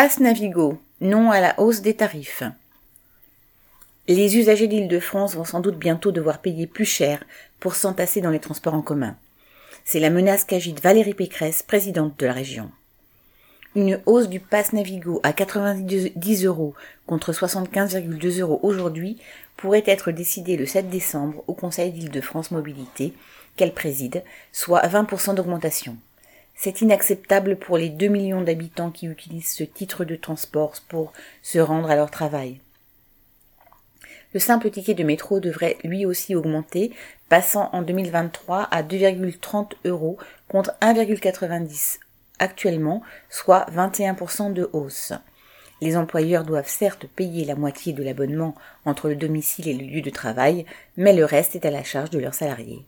Passe Navigo, non à la hausse des tarifs. Les usagers d'Île-de-France vont sans doute bientôt devoir payer plus cher pour s'entasser dans les transports en commun. C'est la menace qu'agite Valérie Pécresse, présidente de la région. Une hausse du pass Navigo à 90 euros contre 75,2 euros aujourd'hui pourrait être décidée le 7 décembre au Conseil d'Île-de-France Mobilité qu'elle préside, soit 20% d'augmentation. C'est inacceptable pour les 2 millions d'habitants qui utilisent ce titre de transport pour se rendre à leur travail. Le simple ticket de métro devrait lui aussi augmenter, passant en 2023 à 2,30 euros contre 1,90 actuellement, soit 21% de hausse. Les employeurs doivent certes payer la moitié de l'abonnement entre le domicile et le lieu de travail, mais le reste est à la charge de leurs salariés.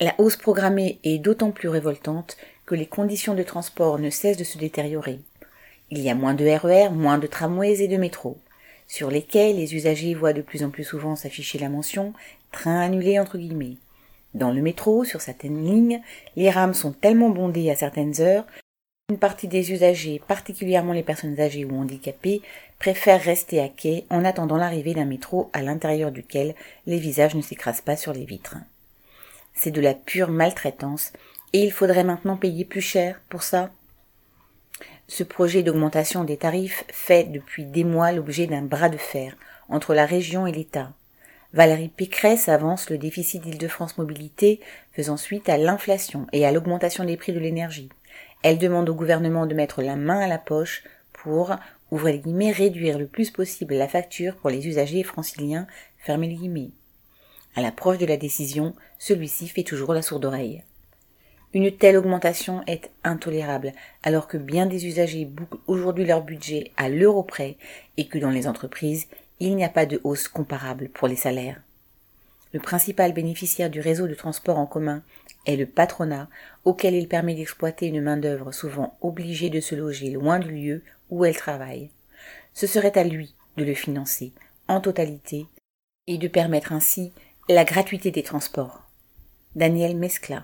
La hausse programmée est d'autant plus révoltante que les conditions de transport ne cessent de se détériorer. Il y a moins de RER, e moins de tramways et de métros, sur lesquels les usagers voient de plus en plus souvent s'afficher la mention train annulé entre guillemets. Dans le métro, sur certaines lignes, les rames sont tellement bondées à certaines heures une partie des usagers, particulièrement les personnes âgées ou handicapées, préfèrent rester à quai en attendant l'arrivée d'un métro à l'intérieur duquel les visages ne s'écrasent pas sur les vitres. C'est de la pure maltraitance, et il faudrait maintenant payer plus cher pour ça. Ce projet d'augmentation des tarifs fait depuis des mois l'objet d'un bras de fer entre la région et l'État. Valérie Pécresse avance le déficit d'Île-de-France Mobilité faisant suite à l'inflation et à l'augmentation des prix de l'énergie. Elle demande au gouvernement de mettre la main à la poche pour, ouvrir les guillemets, réduire le plus possible la facture pour les usagers franciliens, fermez les guillemets. À l'approche de la décision, celui-ci fait toujours la sourde oreille. Une telle augmentation est intolérable, alors que bien des usagers bouclent aujourd'hui leur budget à l'euro près et que dans les entreprises, il n'y a pas de hausse comparable pour les salaires. Le principal bénéficiaire du réseau de transport en commun est le patronat, auquel il permet d'exploiter une main-d'œuvre souvent obligée de se loger loin du lieu où elle travaille. Ce serait à lui de le financer en totalité et de permettre ainsi la gratuité des transports. Daniel Mescla